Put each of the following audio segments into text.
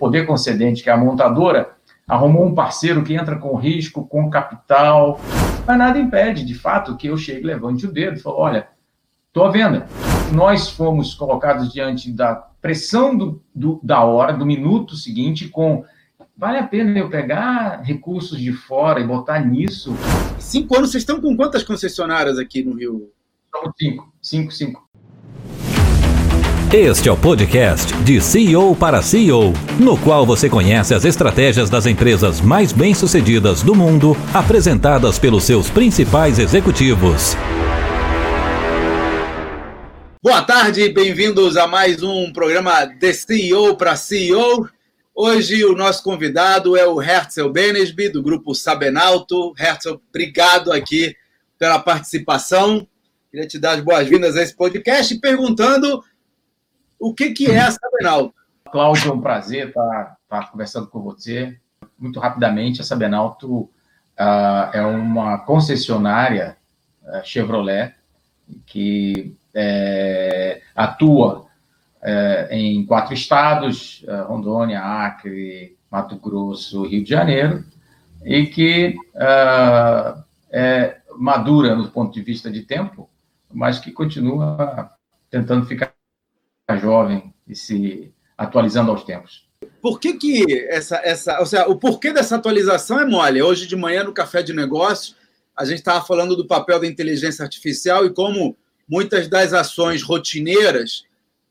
poder concedente, que é a montadora, arrumou um parceiro que entra com risco, com capital, mas nada impede, de fato, que eu chegue, levante o dedo e fale, olha, estou à venda. Nós fomos colocados diante da pressão do, do, da hora, do minuto seguinte, com vale a pena eu pegar recursos de fora e botar nisso? Cinco anos, vocês estão com quantas concessionárias aqui no Rio? Estamos cinco, cinco, cinco. Este é o podcast de CEO para CEO, no qual você conhece as estratégias das empresas mais bem-sucedidas do mundo, apresentadas pelos seus principais executivos. Boa tarde, bem-vindos a mais um programa de CEO para CEO. Hoje o nosso convidado é o Herzl Benesby, do grupo Sabenalto. Herzl, obrigado aqui pela participação. Queria te dar as boas-vindas a esse podcast perguntando o que, que é a Sabenalto? Cláudio, é um prazer estar, estar conversando com você. Muito rapidamente, a Sabenalto uh, é uma concessionária uh, Chevrolet que é, atua é, em quatro estados, Rondônia, Acre, Mato Grosso, Rio de Janeiro, e que uh, é madura no ponto de vista de tempo, mas que continua tentando ficar jovem e se atualizando aos tempos. Por que, que essa, essa. Ou seja, o porquê dessa atualização é mole. Hoje de manhã, no Café de Negócios, a gente estava falando do papel da inteligência artificial e como muitas das ações rotineiras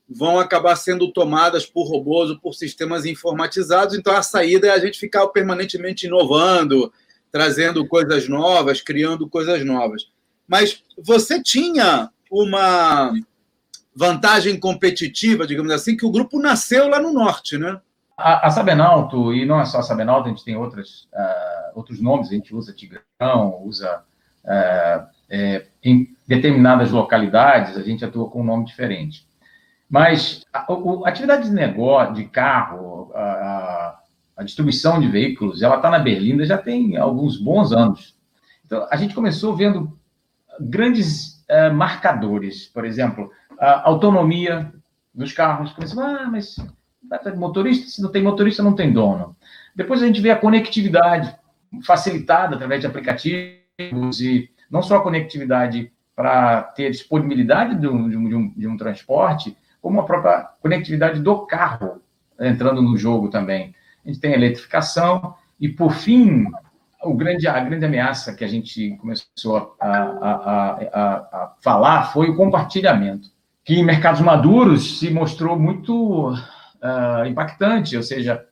vão acabar sendo tomadas por robôs ou por sistemas informatizados. Então, a saída é a gente ficar permanentemente inovando, trazendo coisas novas, criando coisas novas. Mas você tinha uma vantagem competitiva, digamos assim, que o grupo nasceu lá no norte, né? A, a Sabenalto, e não é só a Sabenalto, a gente tem outras, uh, outros nomes, a gente usa Tigrão, usa uh, é, em determinadas localidades, a gente atua com um nome diferente. Mas a, a atividade de negócio, de carro, a, a distribuição de veículos, ela está na Berlinda já tem alguns bons anos. Então, a gente começou vendo grandes uh, marcadores, por exemplo, a autonomia dos carros. Começou, ah, mas motorista, se não tem motorista, não tem dono. Depois a gente vê a conectividade facilitada através de aplicativos e não só a conectividade para ter disponibilidade de um, de, um, de um, transporte, como a própria conectividade do carro entrando no jogo também. A gente tem a eletrificação e, por fim, o grande, a grande ameaça que a gente começou a, a, a, a falar foi o compartilhamento que em mercados maduros se mostrou muito uh, impactante, ou seja,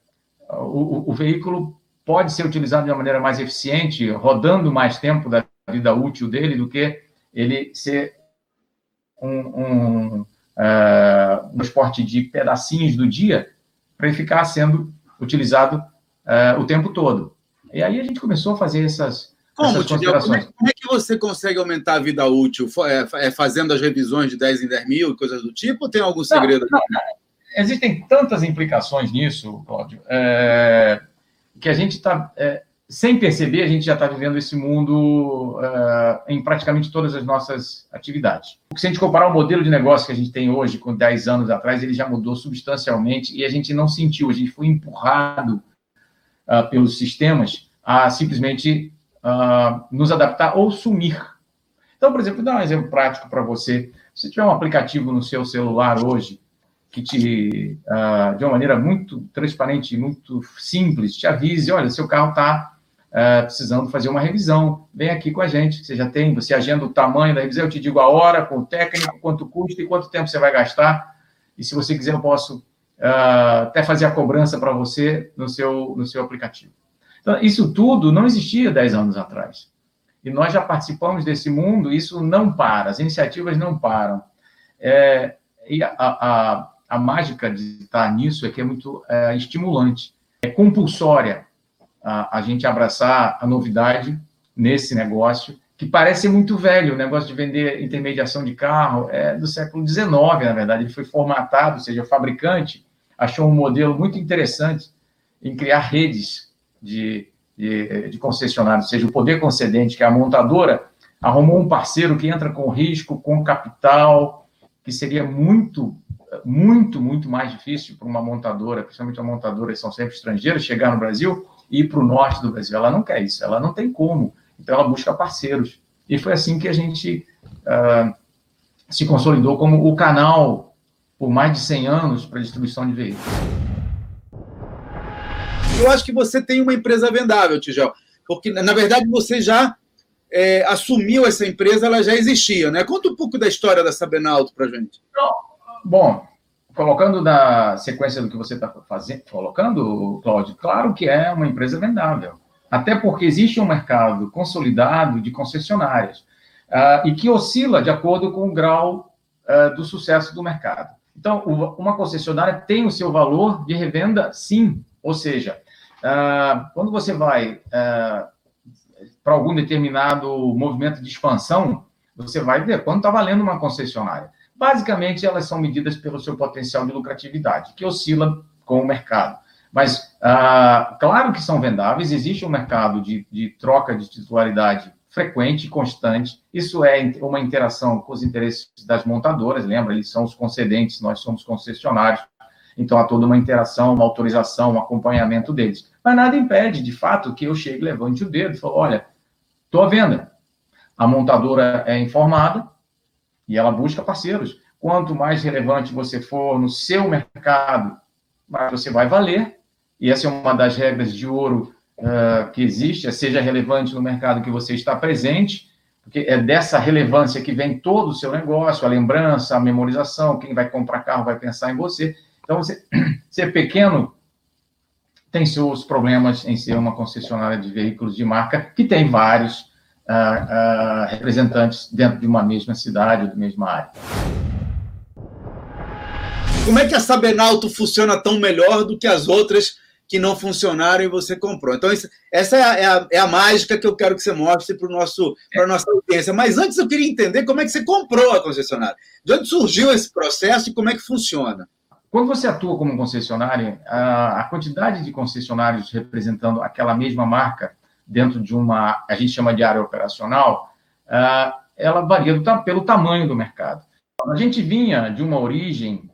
o, o, veículo pode ser utilizado de uma maneira mais eficiente, rodando mais tempo da vida útil dele do que ele ser um, um, uh, um esporte de pedacinhos do dia para ele ficar sendo utilizado uh, o tempo todo. E aí a gente começou a fazer essas, como, Como é, como é, que você consegue aumentar a vida útil? É, é, fazendo as revisões de 10 em 10 mil e coisas do tipo? Ou tem algum segredo? Não, não, Existem tantas implicações nisso, Cláudio, é, que a gente está, é, sem perceber, a gente já está vivendo esse mundo é, em praticamente todas as nossas atividades. Se a gente comparar o modelo de negócio que a gente tem hoje com 10 anos atrás, ele já mudou substancialmente e a gente não sentiu, a gente foi empurrado uh, pelos sistemas a simplesmente uh, nos adaptar ou sumir. Então, por exemplo, vou dar um exemplo prático para você. Se tiver um aplicativo no seu celular hoje que te, uh, de uma maneira muito transparente, muito simples, te avise, olha, seu carro está uh, precisando fazer uma revisão, vem aqui com a gente, você já tem, você agenda o tamanho da revisão, eu te digo a hora, com o técnico, quanto custa e quanto tempo você vai gastar, e se você quiser eu posso uh, até fazer a cobrança para você no seu, no seu aplicativo. Então, isso tudo não existia 10 anos atrás. E nós já participamos desse mundo, isso não para, as iniciativas não param. É, e a, a, a, mágica de estar nisso é que é muito é, estimulante, é compulsória a, a gente abraçar a novidade nesse negócio, que parece muito velho, o negócio de vender intermediação de carro é do século XIX, na verdade, ele foi formatado, ou seja, o fabricante achou um modelo muito interessante em criar redes de, de, de concessionário, ou seja, o poder concedente, que é a montadora, arrumou um parceiro que entra com risco, com capital, que seria muito muito, muito mais difícil para uma montadora, principalmente uma montadora que são sempre estrangeiras, chegar no Brasil e ir para o norte do Brasil. Ela não quer isso, ela não tem como. Então, ela busca parceiros. E foi assim que a gente uh, se consolidou como o canal por mais de 100 anos para distribuição de veículos. Eu acho que você tem uma empresa vendável, Tijel, porque, na verdade, você já é, assumiu essa empresa, ela já existia, né? Conta um pouco da história da Sabenalto para gente. Bom, colocando na sequência do que você está fazendo, colocando, Cláudio, claro que é uma empresa vendável. Até porque existe um mercado consolidado de concessionárias uh, e que oscila de acordo com o grau uh, do sucesso do mercado. Então, uma concessionária tem o seu valor de revenda, sim. Ou seja, uh, quando você vai para algum determinado movimento de expansão, você vai ver quanto está valendo uma concessionária. Basicamente, elas são medidas pelo seu potencial de lucratividade, que oscila com o mercado. Mas, ah, claro que são vendáveis, existe um mercado de, de troca de titularidade frequente e constante. Isso é uma interação com os interesses das montadoras, lembra? Eles são os concedentes, nós somos concessionários. Então, há toda uma interação, uma autorização, um acompanhamento deles. Mas nada impede, de fato, que eu chegue, levante o dedo e fale, olha, estou à venda. A montadora é informada, e ela busca parceiros. Quanto mais relevante você for no seu mercado, mais você vai valer. E essa é uma das regras de ouro uh, que existe, é seja relevante no mercado que você está presente, porque é dessa relevância que vem todo o seu negócio, a lembrança, a memorização, quem vai comprar carro vai pensar em você. Então, você ser pequeno tem seus problemas em ser uma concessionária de veículos de marca, que tem vários, uh, uh, representantes dentro de uma mesma cidade ou de mesma área. Como é que a Sabenalto funciona tão melhor do que as outras que não funcionaram e você comprou? Então, isso, essa é a, é, a, é a, mágica que eu quero que você mostre para a nossa audiência. Mas antes eu queria entender como é que você comprou a concessionária. De onde surgiu esse processo e como é que funciona? Quando você atua como concessionária, a, a quantidade de concessionários representando aquela mesma marca dentro de uma, a gente chama de área operacional, uh, ela varia do, pelo tamanho do mercado. A gente vinha de uma origem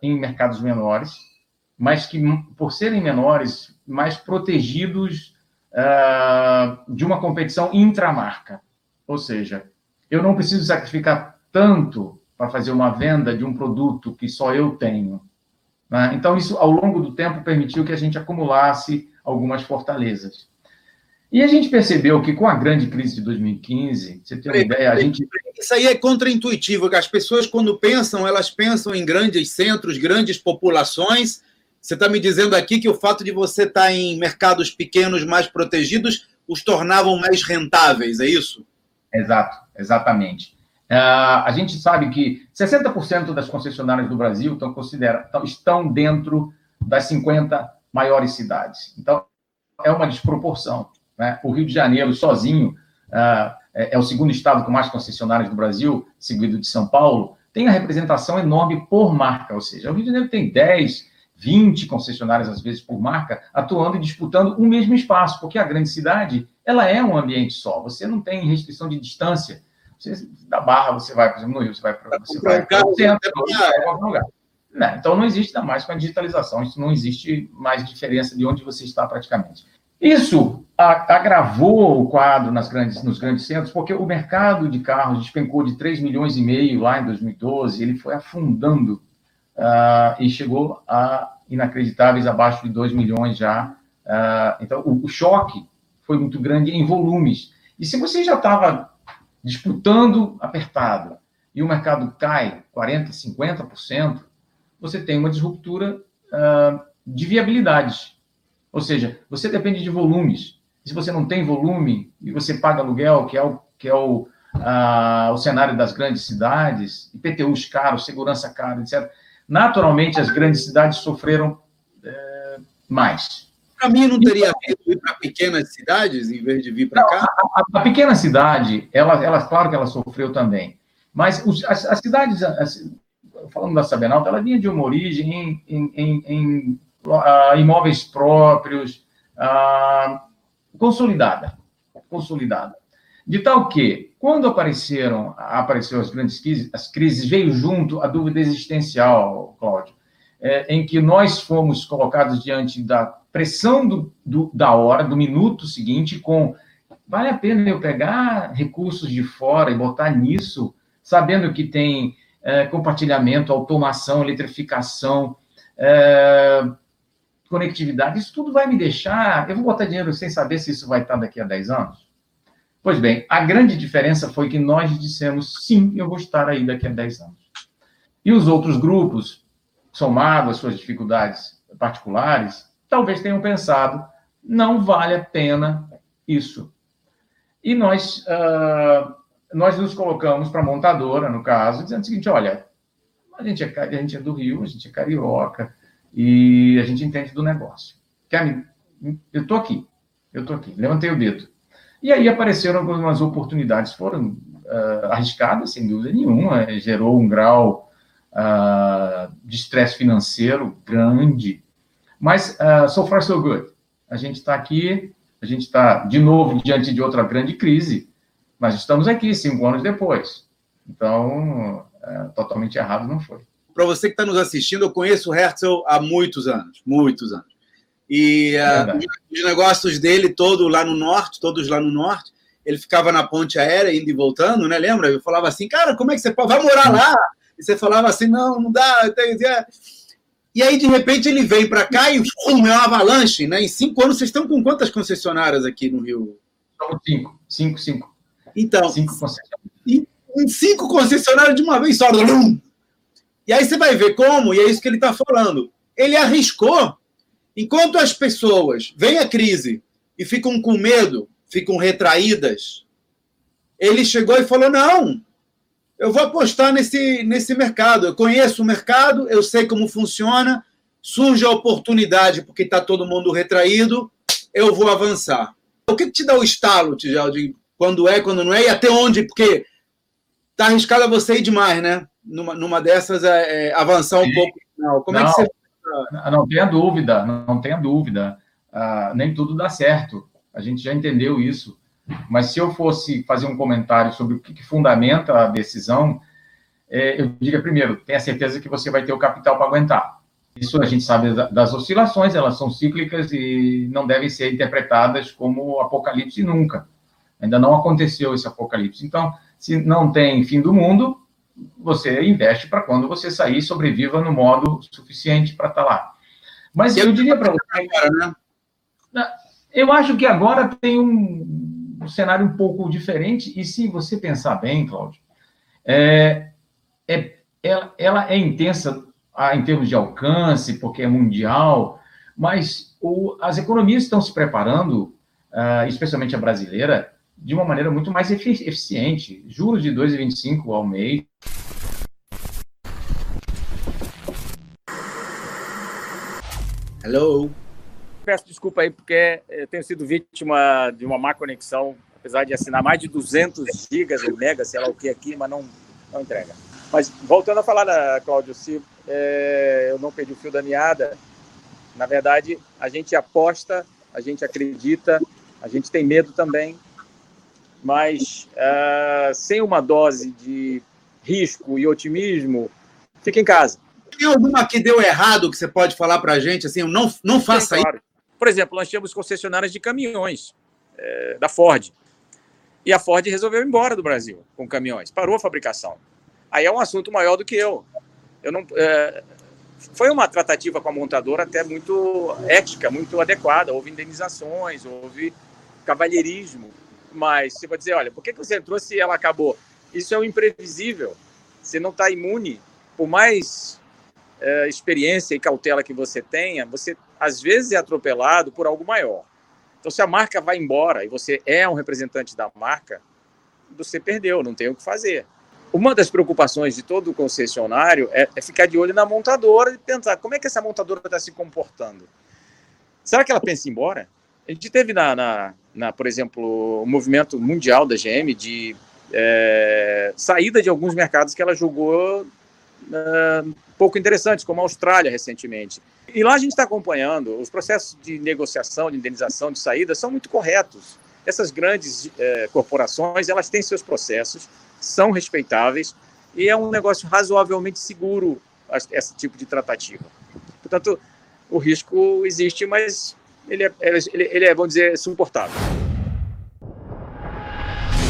em mercados menores, mas que, por serem menores, mais protegidos de uma competição intramarca. Ou seja, eu não preciso sacrificar tanto para fazer uma venda de um produto que só eu tenho. Né? Então, isso, ao longo do tempo, permitiu que a gente acumulasse algumas fortalezas. E a gente percebeu que com a grande crise de 2015, você tem uma ideia, a gente. Isso aí é contraintuitivo, que as pessoas, quando pensam, elas pensam em grandes centros, grandes populações. Você está me dizendo aqui que o fato de você estar tá em mercados pequenos mais protegidos os tornavam mais rentáveis, é isso? Exato, exatamente. Uh, a gente sabe que 60% das concessionárias do Brasil estão, considera estão dentro das 50 maiores cidades. Então, é uma desproporção. Né? O Rio de Janeiro, sozinho, uh, é, é, o segundo estado com mais concessionárias do Brasil, seguido de São Paulo, tem a representação enorme por marca, ou seja, o Rio de Janeiro tem 10, 20 concessionárias, às vezes, por marca, atuando e disputando o mesmo espaço, porque a grande cidade, ela é um ambiente só, você não tem restrição de distância, você, da Barra, você vai, por exemplo, no Rio, você vai para você vai para o centro, algum lugar. Não, então, não existe mais com a digitalização, isso não existe mais diferença de onde você está praticamente. Isso agravou o quadro nas grandes, nos grandes centros, porque o mercado de carros despencou de 3 milhões e meio lá em 2012, ele foi afundando uh, e chegou a inacreditáveis abaixo de 2 milhões já. Uh, então, o, o, choque foi muito grande em volumes. E se você já estava disputando apertado e o mercado cai 40%, 50%, você tem uma disruptura uh, de viabilidade ou seja, você depende de volumes. Se você não tem volume e você paga aluguel, que é o, que é o, a, o cenário das grandes cidades, IPTUs caros, segurança cara, etc., naturalmente as grandes cidades sofreram é, mais. Para mim, não teria medo ir para pequenas cidades em vez de vir para cá? A, a, a, pequena cidade, ela, ela, claro que ela sofreu também. Mas os, as, as, cidades, as, falando da Sabenalta, ela vinha de uma origem em, em, em uh, imóveis próprios, consolidada, consolidada. De tal que, quando apareceram, apareceu as grandes crises, as crises veio junto a dúvida existencial, Cláudio, é, em que nós fomos colocados diante da pressão do, do, da hora, do minuto seguinte, com vale a pena eu pegar recursos de fora e botar nisso, sabendo que tem é, compartilhamento, automação, eletrificação, é, conectividade, isso tudo vai me deixar. Eu vou botar dinheiro sem saber se isso vai estar daqui a 10 anos? Pois bem, a grande diferença foi que nós dissemos sim, eu vou estar aí daqui a 10 anos. E os outros grupos, somado às suas dificuldades particulares, talvez tenham pensado, não vale a pena isso. E nós, uh, nós nos colocamos para a montadora, no caso, dizendo o seguinte: olha, a gente, é, a gente é do Rio, a gente é carioca e a gente entende do negócio. Quer eu estou aqui, eu estou aqui, levantei o dedo. E aí apareceram algumas oportunidades, foram uh, arriscadas, sem dúvida nenhuma, gerou um grau uh, de estresse financeiro grande, mas uh, so far so good. A gente está aqui, a gente está, de novo, diante de outra grande crise, mas estamos aqui cinco anos depois. Então, é, totalmente errado não foi. Para você que está nos assistindo, eu conheço o Herzl há muitos anos, muitos anos. E uh, os negócios dele, todo lá no norte, todos lá no norte, ele ficava na ponte aérea, indo e voltando, né? Lembra? Eu falava assim, cara, como é que você pode? Vai morar lá? E você falava assim, não, não dá. E aí, de repente, ele vem para cá e um, é uma avalanche, né? Em cinco anos, vocês estão com quantas concessionárias aqui no Rio? São cinco, cinco, cinco. Então, cinco concessionárias. Em cinco concessionárias de uma vez só. E aí você vai ver como, e é isso que ele está falando. Ele arriscou, enquanto as pessoas veem a crise e ficam com medo, ficam retraídas, ele chegou e falou: não, eu vou apostar nesse, nesse mercado. Eu conheço o mercado, eu sei como funciona. Surge a oportunidade, porque está todo mundo retraído, eu vou avançar. O que, que te dá o estalo, Tijal, de quando é, quando não é, e até onde? Porque tá arriscado você ir demais, né? Numa, numa dessas, é, é avançar um Sim. pouco. Não. Como não, é que você. Não tenha dúvida, não tenha dúvida. Ah, nem tudo dá certo. A gente já entendeu isso. Mas se eu fosse fazer um comentário sobre o que, fundamenta a decisão, é, eu diria primeiro, tenha certeza que você vai ter o capital para aguentar. Isso a gente sabe das oscilações, elas são cíclicas e não devem ser interpretadas como apocalipse nunca. Ainda não aconteceu esse apocalipse. Então, se não tem fim do mundo, você investe para quando você sair, sobreviva no modo suficiente para estar lá. Mas eu, eu diria para você. Né? Eu acho que agora tem um, um cenário um pouco diferente, e se você pensar bem, Cláudio, é, é, ela, ela é intensa em termos de alcance, porque é mundial, mas o, as economias estão se preparando, uh, especialmente a brasileira, de uma maneira muito mais eficiente. Juros de 2,25 ao mês. Hello peço desculpa aí porque eu tenho sido vítima de uma má conexão, apesar de assinar mais de 200 gigas ou mega, sei lá o que aqui, mas não, não entrega. Mas voltando a falar, Cláudio, se é, eu não perdi o fio da meada, na verdade, a gente aposta, a gente acredita, a gente tem medo também, mas uh, sem uma dose de risco e otimismo, fica em casa. Tem alguma que deu errado que você pode falar para a gente? Assim, não, não faça claro. Por exemplo, nós tínhamos concessionárias de caminhões é, da Ford. E a Ford resolveu ir embora do Brasil com caminhões, parou a fabricação. Aí é um assunto maior do que eu. eu não, é, foi uma tratativa com a montadora até muito ética, muito adequada. Houve indenizações, houve cavalheirismo. Mas você vai dizer, olha, por que você entrou se ela acabou? Isso é um imprevisível. Você não está imune. Por mais é, experiência e cautela que você tenha, você às vezes é atropelado por algo maior. Então, se a marca vai embora e você é um representante da marca, você perdeu, não tem o que fazer. Uma das preocupações de todo concessionário é, é ficar de olho na montadora e pensar como é que essa montadora está se comportando. Será que ela pensa em ir embora? A gente teve, na, na, na por exemplo, o movimento mundial da GM de é, saída de alguns mercados que ela julgou uh, pouco interessantes, como a Austrália recentemente. E lá a gente está acompanhando, os processos de negociação, de indenização, de saída são muito corretos. Essas grandes é, corporações, elas têm seus processos, são respeitáveis e é um negócio razoavelmente seguro esse tipo de tratativa. Portanto, o risco existe, mas ele é, ele, ele é vamos dizer, suportável.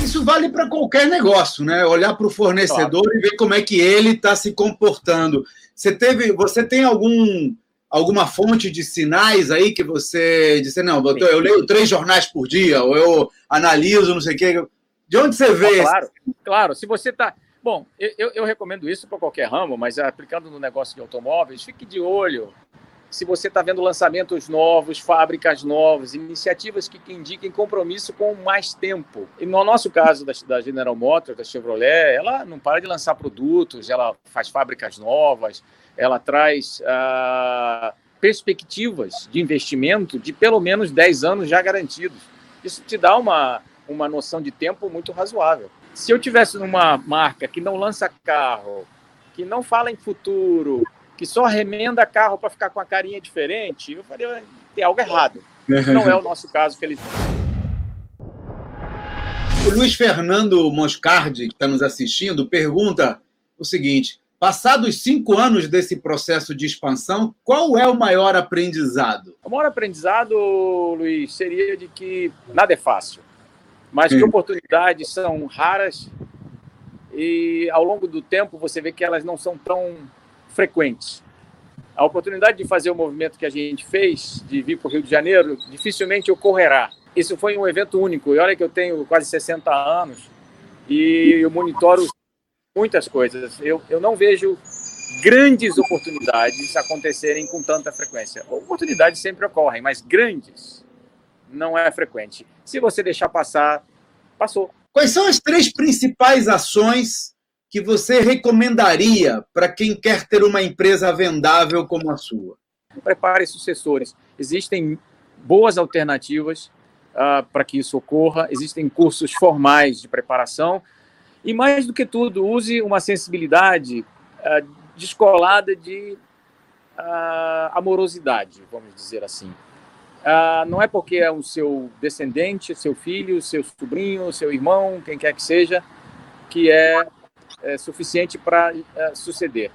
Isso vale para qualquer negócio, né? Olhar para o fornecedor claro. e ver como é que ele está se comportando. Você teve, você tem algum alguma fonte de sinais aí que você disse, não, doutor, eu leio três jornais por dia, ou eu analiso, não sei o quê. De onde você vê? Ah, claro, claro. Se você está. Bom, eu, eu recomendo isso para qualquer ramo, mas aplicando no negócio de automóveis, fique de olho se você está vendo lançamentos novos, fábricas novas, iniciativas que, que, indiquem compromisso com mais tempo. E no nosso caso da, da, General Motors, da Chevrolet, ela não para de lançar produtos, ela faz fábricas novas, ela traz ah, perspectivas de investimento de pelo menos 10 anos já garantidos. Isso te dá uma, uma noção de tempo muito razoável. Se eu tivesse numa marca que não lança carro, que não fala em futuro, que só remenda carro para ficar com a carinha diferente, eu falei, tem algo errado. Não é o nosso caso, felizmente. O Luiz Fernando Moscardi, que está nos assistindo, pergunta o seguinte: passados cinco anos desse processo de expansão, qual é o maior aprendizado? O maior aprendizado, Luiz, seria de que nada é fácil, mas Sim. que oportunidades são raras e ao longo do tempo você vê que elas não são tão frequentes. A oportunidade de fazer o movimento que a gente fez, de vir para o Rio de Janeiro, dificilmente ocorrerá. Isso foi um evento único. E olha que eu tenho quase 60 anos e eu monitoro muitas coisas. Eu, eu não vejo grandes oportunidades acontecerem com tanta frequência. Oportunidades sempre ocorrem, mas grandes não é frequente. Se você deixar passar, passou. Quais são as três principais ações que você recomendaria para quem quer ter uma empresa vendável como a sua? Prepare sucessores. Existem boas alternativas uh, para que isso ocorra, existem cursos formais de preparação e, mais do que tudo, use uma sensibilidade uh, descolada de uh, amorosidade, vamos dizer assim. Uh, não é porque é o seu descendente, seu filho, seu sobrinho, seu irmão, quem quer que seja, que é é, suficiente para é, suceder.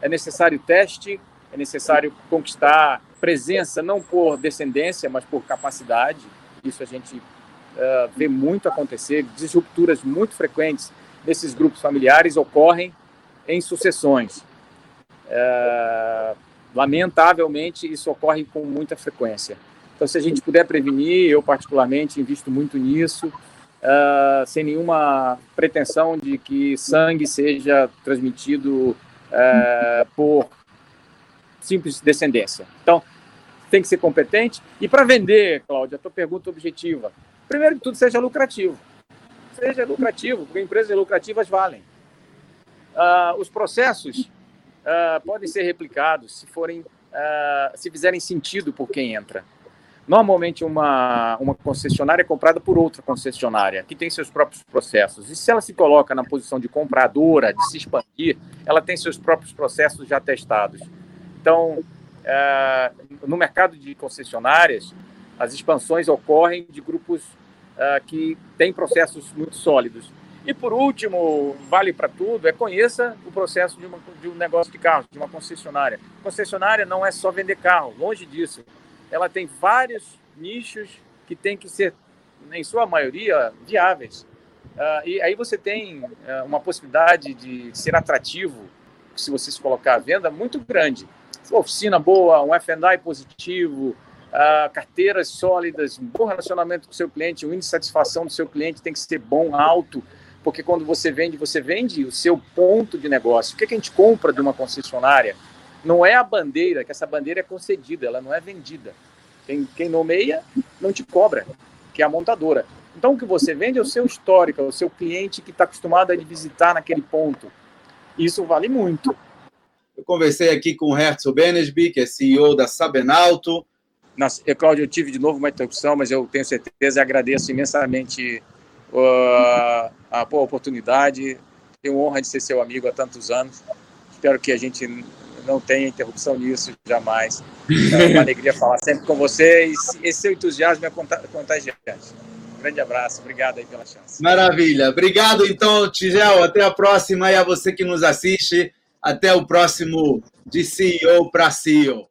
É necessário teste, é necessário conquistar presença, não por descendência, mas por capacidade. Isso a gente uh, vê muito acontecer. Disrupturas muito frequentes desses grupos familiares ocorrem em sucessões. Uh, lamentavelmente, isso ocorre com muita frequência. Então, se a gente puder prevenir, eu particularmente invisto muito nisso uh, sem nenhuma pretensão de que sangue seja transmitido uh, por simples descendência. Então, tem que ser competente. E para vender, Cláudia, a tua pergunta objetiva. Primeiro que tudo, seja lucrativo. Seja lucrativo, porque empresas lucrativas valem. Uh, os processos uh, podem ser replicados se forem, se fizerem sentido por quem entra. Normalmente, uma, uma concessionária é comprada por outra concessionária, que tem seus próprios processos. E se ela se coloca na posição de compradora, de se expandir, ela tem seus próprios processos já testados. Então, é, no mercado de concessionárias, as expansões ocorrem de grupos é, que têm processos muito sólidos. E, por último, vale para tudo, é conheça o processo de, uma, de um negócio de carro, de uma concessionária. Concessionária não é só vender carro, longe disso ela tem vários nichos que tem que ser, em sua maioria, viáveis. Uh, e aí você tem uh, uma possibilidade de ser atrativo, se você se colocar à venda, muito grande. Uma oficina boa, um F&I positivo, uh, carteiras sólidas, um bom relacionamento com o seu cliente, o índice de satisfação do seu cliente tem que ser bom, alto, porque quando você vende, você vende o seu ponto de negócio. O que, é que a gente compra de uma concessionária? Não é a bandeira, que essa bandeira é concedida, ela não é vendida. Quem, quem nomeia não te cobra, que é a montadora. Então, o que você vende é o seu histórico, é o seu cliente que está acostumado a visitar naquele ponto. Isso vale muito. Eu conversei aqui com o Herzl Benesby, que é CEO da Sabenalto. Nossa, eu, Cláudio, eu tive de novo uma interrupção, mas eu tenho certeza e agradeço imensamente uh, a boa oportunidade. Tenho honra de ser seu amigo há tantos anos. Espero que a gente não tenha interrupção nisso jamais. É uma alegria falar sempre com vocês. Esse seu entusiasmo é contagiante. Grande abraço, obrigado aí pela chance. Maravilha. Obrigado, então, Tigel. Até a próxima e a você que nos assiste. Até o próximo de CEO para CEO.